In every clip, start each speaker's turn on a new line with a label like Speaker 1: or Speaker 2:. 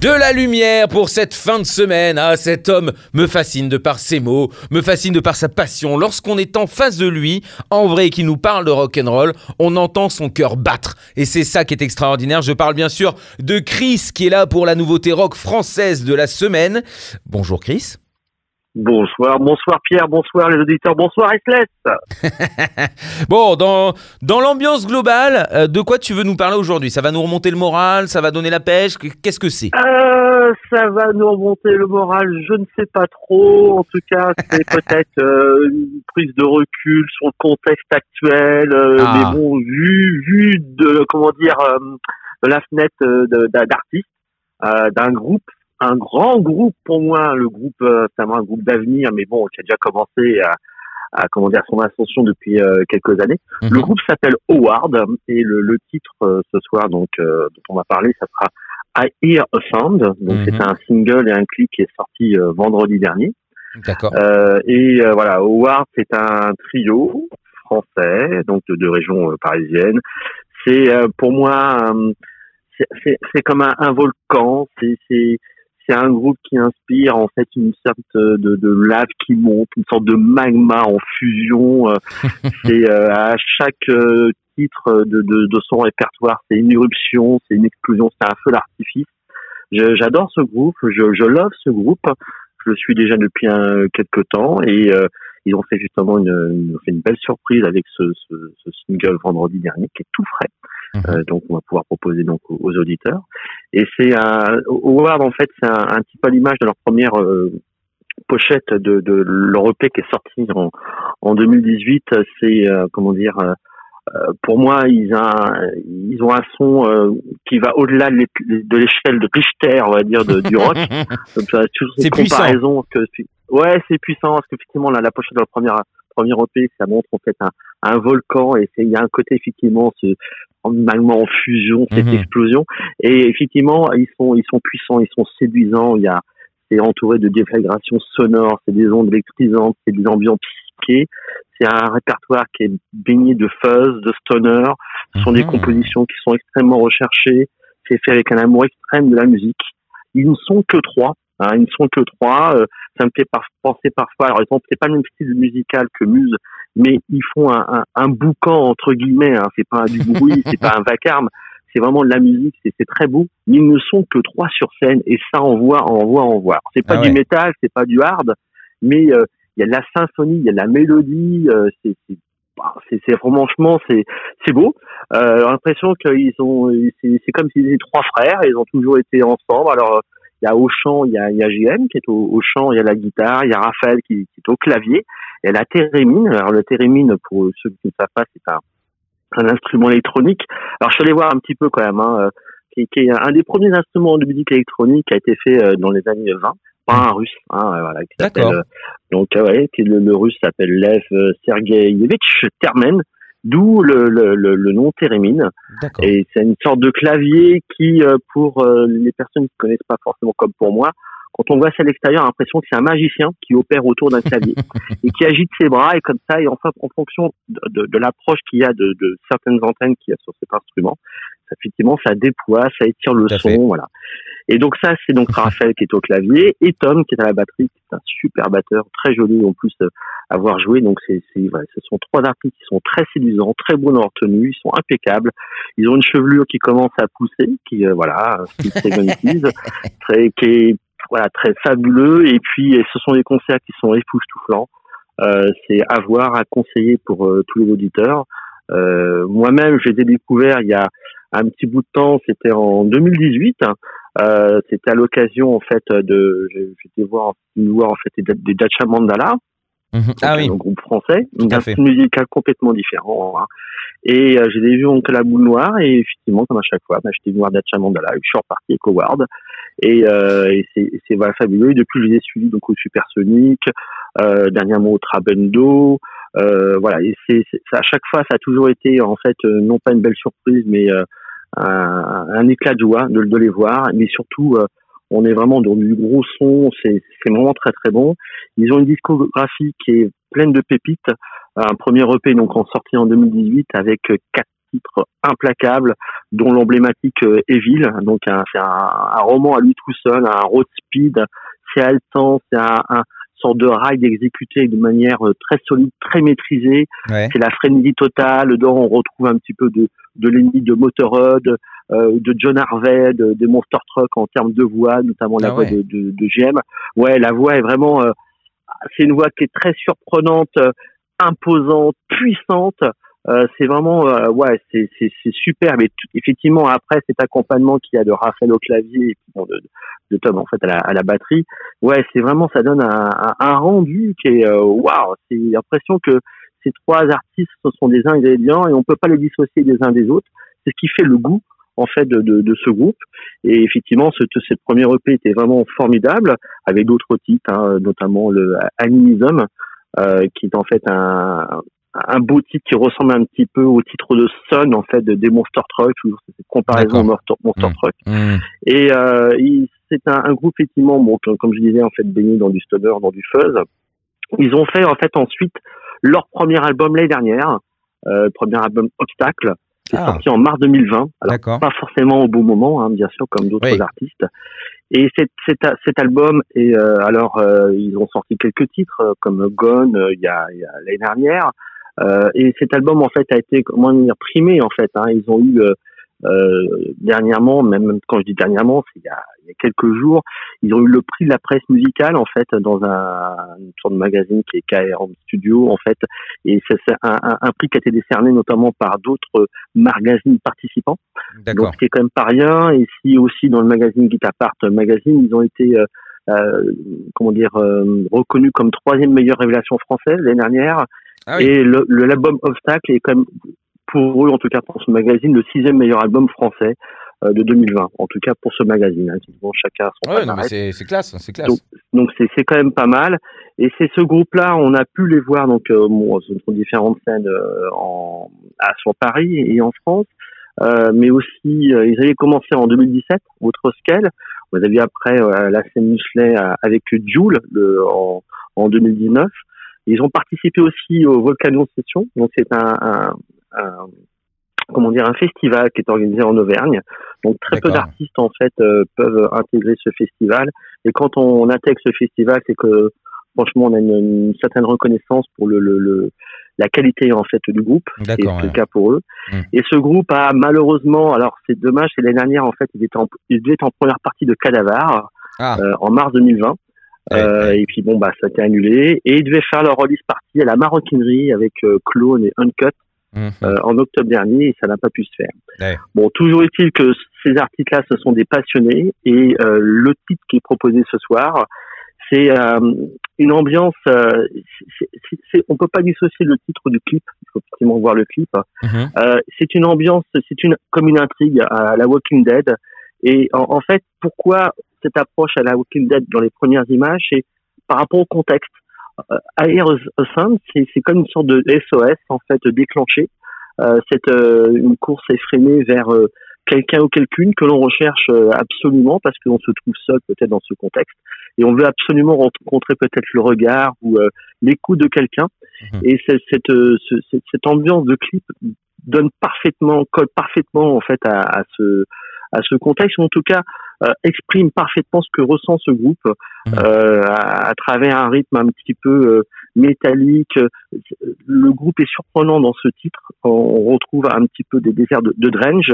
Speaker 1: De la lumière pour cette fin de semaine. Ah, cet homme me fascine de par ses mots, me fascine de par sa passion. Lorsqu'on est en face de lui, en vrai, qu'il nous parle de rock and roll, on entend son cœur battre. Et c'est ça qui est extraordinaire. Je parle bien sûr de Chris qui est là pour la nouveauté rock française de la semaine. Bonjour Chris.
Speaker 2: Bonsoir, bonsoir Pierre, bonsoir les auditeurs, bonsoir Restless.
Speaker 1: Bon, dans, dans l'ambiance globale, euh, de quoi tu veux nous parler aujourd'hui? Ça va nous remonter le moral Ça va donner la pêche? Qu'est-ce que c'est?
Speaker 2: Euh, ça va nous remonter le moral, je ne sais pas trop. En tout cas, c'est peut-être euh, une prise de recul sur le contexte actuel. euh,
Speaker 1: Ah.
Speaker 2: Mais bon, vu, vu de comment dire euh, de la fenêtre euh, d'artistes euh, d'un groupe, un grand groupe pour moi, le groupe, euh, c'est vraiment un groupe d'avenir, mais bon, qui a déjà commencé à, à comment dire son ascension depuis euh, quelques années.
Speaker 1: Mhm.
Speaker 2: Le groupe s'appelle Howard et le, le titre euh, ce soir donc euh, dont on va parler, ça sera I Hear a Sound. Donc
Speaker 1: Mhm.
Speaker 2: c'est un single et un clip qui est sorti euh, vendredi dernier.
Speaker 1: D'accord.
Speaker 2: Euh, et euh, voilà, Howard c'est un trio français donc de, de région euh, parisienne. C'est euh, pour moi c'est- c'est c'est comme un, un volcan. C'est c'est un groupe qui inspire en fait une sorte de, de lave qui monte, une sorte de magma en fusion. euh, c'est euh, à chaque euh, titre de, de, de son répertoire, c'est une éruption, c'est une explosion, c'est un feu d'artifice. J'adore ce groupe, je, je love ce groupe. Je le suis déjà depuis un, quelques temps et euh, ils ont fait justement une, une, fait une belle surprise avec ce, ce, ce single vendredi dernier qui est tout frais.
Speaker 1: Mhm.
Speaker 2: Euh, donc on va pouvoir proposer donc aux, aux auditeurs. Et c'est un Howard en fait c'est un, un petit peu l'image de leur première euh, pochette de, de leur EP qui est sorti en, en 2018. C'est euh, comment dire euh, euh, pour moi, ils, ont un, ils ont un son euh, qui va au-delà de l'é- de l'échelle de Richter, on va dire, de, du rock.
Speaker 1: C'est puissant.
Speaker 2: que ouais, c'est puissant parce qu'effectivement là, la pochette de la première première EP, ça montre en fait un, un volcan et c'est il y a un côté effectivement ce magma en fusion, cette
Speaker 1: Mhm.
Speaker 2: explosion et effectivement ils sont ils sont puissants, ils sont séduisants. Il y a c'est entouré de déflagrations sonores, c'est des ondes électrisantes, c'est des ambiances psychées. C'est un répertoire qui est baigné de fuzz, de stoner. Ce sont des
Speaker 1: Mhm.
Speaker 2: compositions qui sont extrêmement recherchées. C'est fait avec un amour extrême de la musique. Ils ne sont que trois. Hein, ils ne sont que trois. Euh, ça me fait par- penser parfois. Alors, ils ont c'est pas le même style musical que Muse, mais ils font un, un, un boucan entre guillemets. Hein. C'est pas du bruit, c'est pas un vacarme. C'est vraiment de la musique. C'est très beau. Mais ils ne sont que trois sur scène et ça envoie, envoie, envoie. Alors, C'est pas
Speaker 1: Ah
Speaker 2: du métal, c'est pas du hard, mais euh, il y a de la symphonie, il y a de la mélodie. euh, c'est c'est bah, franchement c'est c'est beau. Euh, l'impression qu'ils ont c'est c'est comme s'ils étaient trois frères. Ils ont toujours été ensemble. Alors il y a au chant, il y a, il y a JM qui est au, au chant, il y a la guitare, il y a Raphaël qui, qui est au clavier, et la thérémine. Alors le thérémine, pour ceux qui ne savent pas, c'est un, un instrument électronique. Alors je suis allé voir un petit peu quand même, hein, euh, qui, qui est un des premiers instruments de musique électronique qui a été fait euh, dans les années 20 par un russe, hein, euh, voilà, qui s'appelle
Speaker 1: D'accord.
Speaker 2: donc ouais, qui, le, le russe s'appelle Lev Sergeyevich Termen, d'où le, le, le, le nom thérémine.
Speaker 1: D'accord.
Speaker 2: Et c'est une sorte de clavier qui, euh, pour euh, les personnes qui ne connaissent pas forcément comme pour moi, quand on voit ça à l'extérieur, on a l'impression que c'est un magicien qui opère autour d'un clavier et qui agite ses bras et comme ça, et enfin, en fonction de, de, de l'approche qu'il y a de, de certaines antennes qu'il y a sur cet instrument, ça, effectivement, ça déploie, ça étire le son,
Speaker 1: fait.
Speaker 2: voilà. Et donc ça, c'est donc Raphaël qui est au clavier et Tom qui est à la batterie, qui est un super batteur, très joli en plus euh, à voir jouer. Donc c'est, c'est, voilà, ce sont trois artistes qui sont très séduisants, très beaux dans leur tenue, ils sont impeccables. Ils ont une chevelure qui commence à pousser, qui euh, voilà, 70s, très, qui est voilà très fabuleux. Et puis et ce sont des concerts qui sont époustouflants. Euh, c'est à voir, à conseiller pour euh, tous les auditeurs. Euh, moi-même, je les ai découverts il y a un petit bout de temps, c'était en 2018. Euh, c'était à l'occasion en fait de, j'étais voir, voir en fait des, Dacha Mandala,
Speaker 1: Mhm. Ah oui.
Speaker 2: un groupe français,
Speaker 1: Tout
Speaker 2: un style musical complètement différent. hein. Et euh, je les ai vus la boule noire et effectivement, comme à chaque fois, bah, j'étais voir Dacha Mandala, je suis reparti avec Howard. Et, euh, et c'est, c'est voilà, fabuleux. Et depuis, je les ai suivis donc au Supersonic, euh, dernièrement au Trabendo. Euh, voilà, et c'est, c'est- à chaque fois, ça a toujours été en fait euh, non pas une belle surprise, mais euh, un, un éclat de joie de, de les voir, mais surtout on est vraiment dans du gros son, c'est vraiment très très bon. Ils ont une discographie qui est pleine de pépites. Un premier EP donc en sorti en 2018 avec quatre titres implacables, dont l'emblématique euh, Evil. Donc c'est un, roman à lui tout seul, un road speed. C'est haletant, c'est un, un sorte de ride exécuté de manière euh, très solide, très maîtrisée. C'est la frénésie totale. Dedans, on retrouve un petit peu de, de l'ennemi de Motorhead, euh, de John Harvey, de, des Monster Truck en termes de voix, notamment la ah voix de, de, de, GM. Ouais, la voix est vraiment, euh, c'est une voix qui est très surprenante, imposante, puissante. Euh, c'est vraiment, ouais, c'est c'est super. Mais effectivement, après cet accompagnement qu'il y a de Raphaël au clavier et de, de Tom en fait à la, à la batterie, ouais, c'est vraiment, ça donne un, un, rendu qui est, waouh, c'est l'impression que ces trois artistes, ce sont des ingrédients et on peut pas les dissocier des uns des autres. C'est ce qui fait le goût en fait de, de, de, ce groupe. Et effectivement, ce, cette première EP était vraiment formidable, avec d'autres titres, hein, notamment le Animism, euh, qui est en fait un, un beau titre qui ressemble un petit peu au titre de Sun en fait de, des Monster Truck, toujours cette comparaison Monster, Monster mmh. Truck. Mmh. Et euh, c'est un, un, groupe effectivement, bon, comme je disais en fait baigné dans du stoner, dans du fuzz. Ils ont fait en fait ensuite leur premier album l'année dernière, euh, premier album Obstacle, qui est ah. sorti en mars 2020. Alors, pas forcément au bon moment, hein, bien sûr, comme d'autres artistes. Et cet, cet, cet album, et euh, alors euh, ils ont sorti quelques titres euh, comme Gone il y a, a l'année dernière. Et cet album en fait a été comment dire primé en fait. Hein, ils ont eu euh, dernièrement, même quand je dis dernièrement, c'est il y a, il y a quelques jours, ils ont eu le prix de la presse musicale en fait dans un une sorte de magazine qui est KR Studio en fait, et c'est un, un, un, prix qui a été décerné notamment par d'autres magazines participants. Donc ce qui est quand même pas rien. Et si aussi dans le magazine Guitar Part Magazine, ils ont été euh, euh, comment dire euh, reconnus comme troisième meilleure révélation française l'année dernière. Ah et le l'album Obstacle est quand même pour eux, en tout cas pour ce magazine, le sixième meilleur album français euh, de 2020. En tout cas pour ce magazine. Hein, bon, chacun son
Speaker 1: ouais, non, mais c'est classe, c'est classe.
Speaker 2: Donc c'est quand même pas mal. Et c'est ce groupe-là, on a pu les voir donc euh, bon, sur différentes scènes euh, en, à, sur Paris et en France. Euh, mais aussi, ils avaient commencé en 2017, autre scale. Vous avez après la scène Michelet avec Jules le, en, en 2019. Ils ont participé aussi au Volcano Session, donc c'est un, un, un, comment dire un festival qui est organisé en Auvergne. Donc très peu d'artistes en fait euh, peuvent intégrer ce festival. Et quand on intègre ce festival, c'est que franchement on a une, certaine reconnaissance pour le, le, la qualité en fait du groupe. C'est le cas pour eux. Mmh. Et ce groupe a malheureusement, alors c'est dommage, c'est l'année dernière en fait, il était en, il être en première partie de Cadavar ah. euh, en mars 2020. Euh, Et puis bon bah ça a été annulé et ils devaient faire leur release partie à la maroquinerie avec euh, Clone et Uncut Mhm. Euh, en octobre dernier et ça n'a pas pu se faire. Bon, toujours est-il que ces articles-là, ce sont des passionnés et euh, le titre qui est proposé ce soir, c'est euh, une ambiance. Euh, c on peut pas dissocier le titre du clip. Il faut effectivement voir le clip. Euh, c'est une ambiance, c'est une comme une intrigue à la Walking Dead. Et en, en, fait, pourquoi cette approche à la Walking Dead dans les premières images, c'est par rapport au contexte. Euh, Air Sun, c'est comme une sorte de SOS en fait déclenché. Euh, c'est euh, une course effrénée vers euh, quelqu'un ou quelqu'une que l'on recherche absolument parce qu'on se trouve seul peut-être dans ce contexte et on veut absolument rencontrer peut-être le regard ou l'écoute de quelqu'un. Mhm. Et cette, cette, cette, ambiance de clip donne parfaitement, colle parfaitement en fait à, à ce à ce contexte, ou en tout cas euh, exprime parfaitement ce que ressent ce groupe mmh. euh, à, travers un rythme un petit peu euh, métallique. Le groupe est surprenant dans ce titre. On retrouve un petit peu des déserts de, de Drange,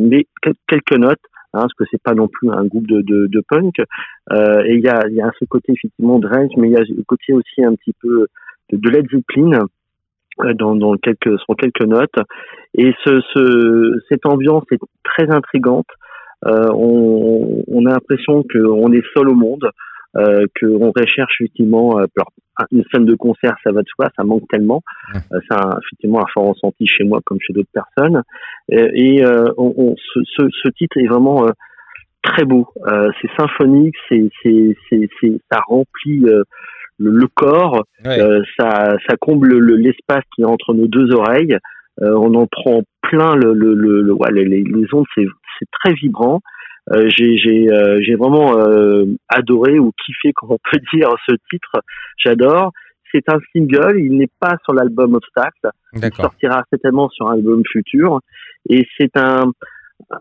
Speaker 2: mais quelques notes. Hein, parce que c'est pas non plus un groupe de, de, de punk. et il y a, y a ce côté effectivement Drange, mais il y a le côté aussi un petit peu de, de Led Zeppelin dans, dans quelques sur quelques notes et ce, ce cette ambiance est très intrigante euh, on, on, a l'impression qu'on est seul au monde euh, qu'on recherche effectivement euh, une scène de concert ça va de soi ça manque tellement. Euh, c'est effectivement un fort ressenti chez moi comme chez d'autres personnes. Et, on, on, ce, ce, ce, titre est vraiment très beau. C'est symphonique c'est c'est c'est ça remplit le, corps, euh, ça, ça comble l'espace qui est entre nos deux oreilles. on en prend plein le, le, le, les, les, ondes, c'est très vibrant. j'ai j'ai vraiment adoré ou kiffé, comme on peut dire, ce titre. J'adore. C'est un single, il n'est pas sur l'album Obstacle. Il sortira certainement sur un album futur. Et c'est un,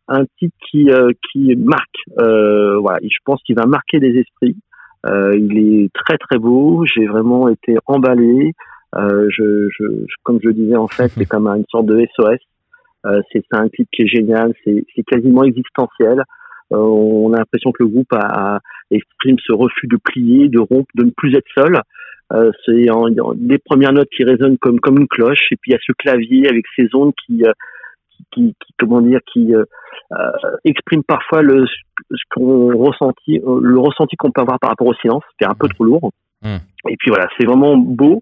Speaker 2: un titre qui, euh, qui marque. Euh, je pense qu'il va marquer les esprits. Euh, il est très très beau. J'ai vraiment été emballé. Euh, je, je, comme je disais en fait, c'est comme une sorte de SOS. Euh, c'est un clip qui est génial. C'est quasiment existentiel. Euh, on a l'impression que le groupe a, a, exprime ce refus de plier, de rompre, de ne plus être seul. Euh, c'est des premières notes qui résonnent comme comme une cloche, et puis il y a ce clavier avec ces ondes qui euh, qui, qui, comment dire qui euh, euh exprime parfois le ce qu'on ressentit le ressenti qu'on peut avoir par rapport au silence, qui est un peu trop lourd. Hmm. Et puis voilà, c'est vraiment beau.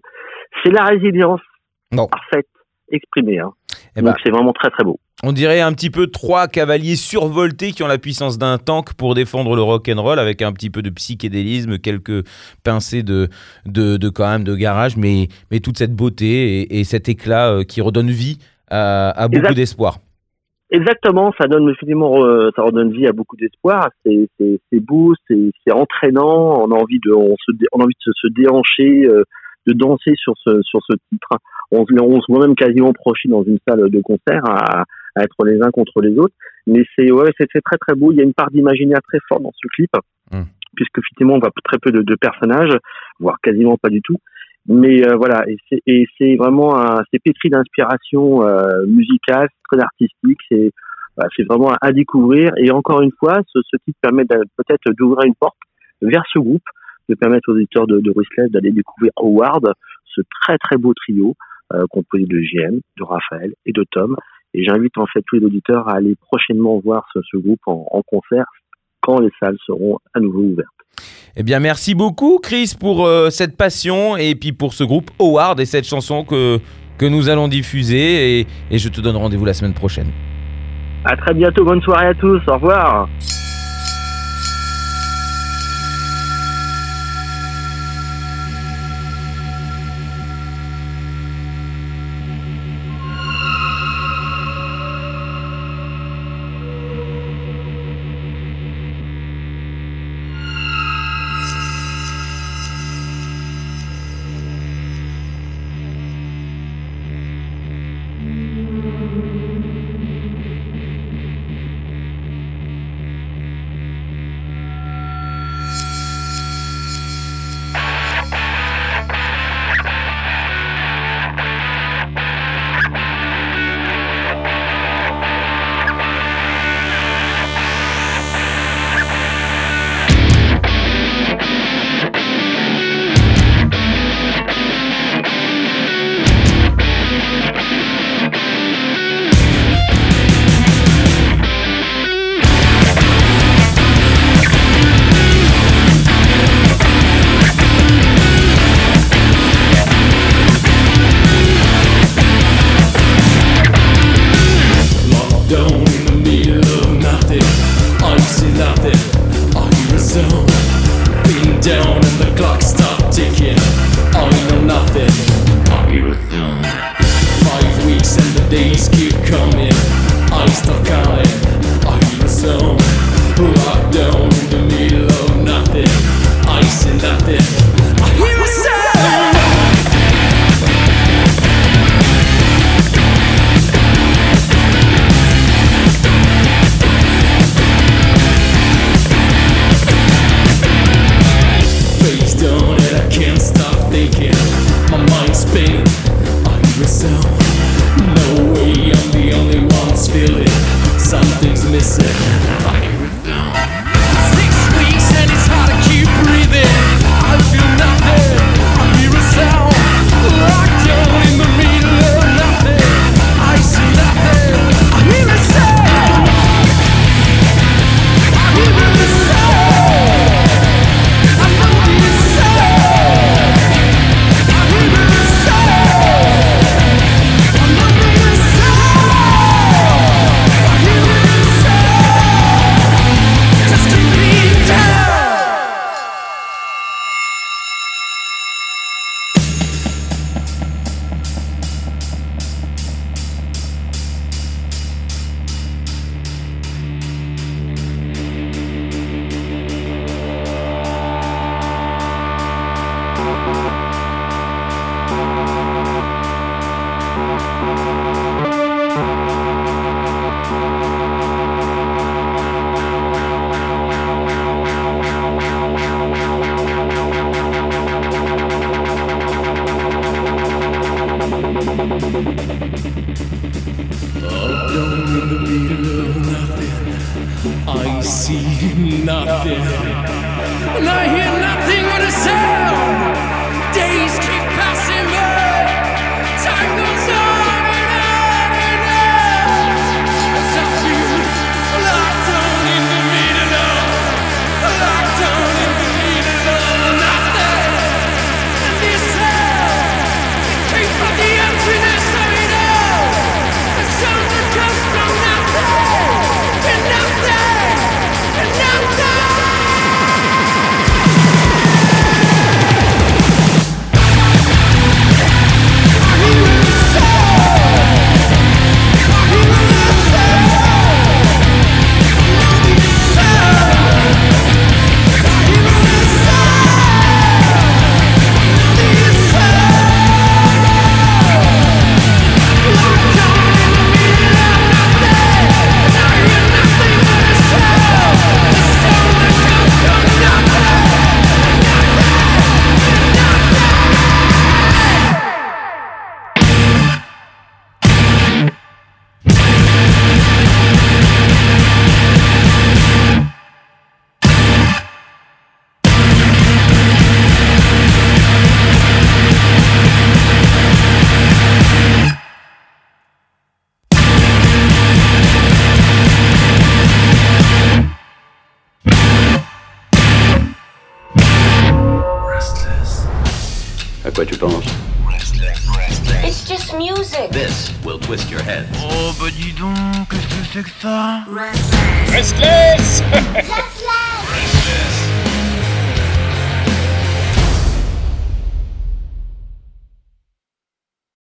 Speaker 2: C'est la résilience parfaite exprimée. Hein. Eh Donc ben, c'est vraiment très très beau.
Speaker 1: On dirait un petit peu trois cavaliers survoltés qui ont la puissance d'un tank pour défendre le rock and roll avec un petit peu de psychédélisme, quelques pincées de, de, de quand même de garage, mais, mais toute cette beauté et, cet éclat euh, qui redonne vie à, beaucoup d'espoir.
Speaker 2: Exactement, ça donne effectivement, euh, ça redonne vie à beaucoup d'espoir. C'est beau, c'est entraînant. On a envie de, on, se, on a envie de se, déhancher, euh, de danser sur ce sur ce titre. On, on se voit même quasiment proche dans une salle de concert à, à être les uns contre les autres. Mais c'est ouais, c'est très très beau. Il y a une part d'imaginaire très forte dans ce clip, mmh. puisque effectivement on voit très peu de, de, personnages, voire quasiment pas du tout. Mais euh, voilà, et c'est vraiment c'est pétri d'inspiration euh, musicale, très artistique. C'est c'est vraiment à, découvrir. Et encore une fois, ce, ce titre permet peut-être d'ouvrir une porte vers ce groupe, de permettre aux auditeurs de, de d'aller découvrir Howard, ce très très beau trio composé de JM, de Raphaël et de Tom, et j'invite en fait tous les auditeurs à aller prochainement voir ce, groupe en, concert quand les salles seront à nouveau ouvertes.
Speaker 1: Eh bien, merci beaucoup, Chris, pour euh, cette passion et puis pour ce groupe Howard et cette chanson que, que nous allons diffuser. Et, et je te donne rendez-vous la semaine prochaine.
Speaker 2: À très bientôt. Bonne soirée à tous. Au revoir.
Speaker 3: will twist your head.
Speaker 4: Oh, bah dis donc, qu'est-ce que c'est que ça?
Speaker 5: Restless.
Speaker 6: Restless.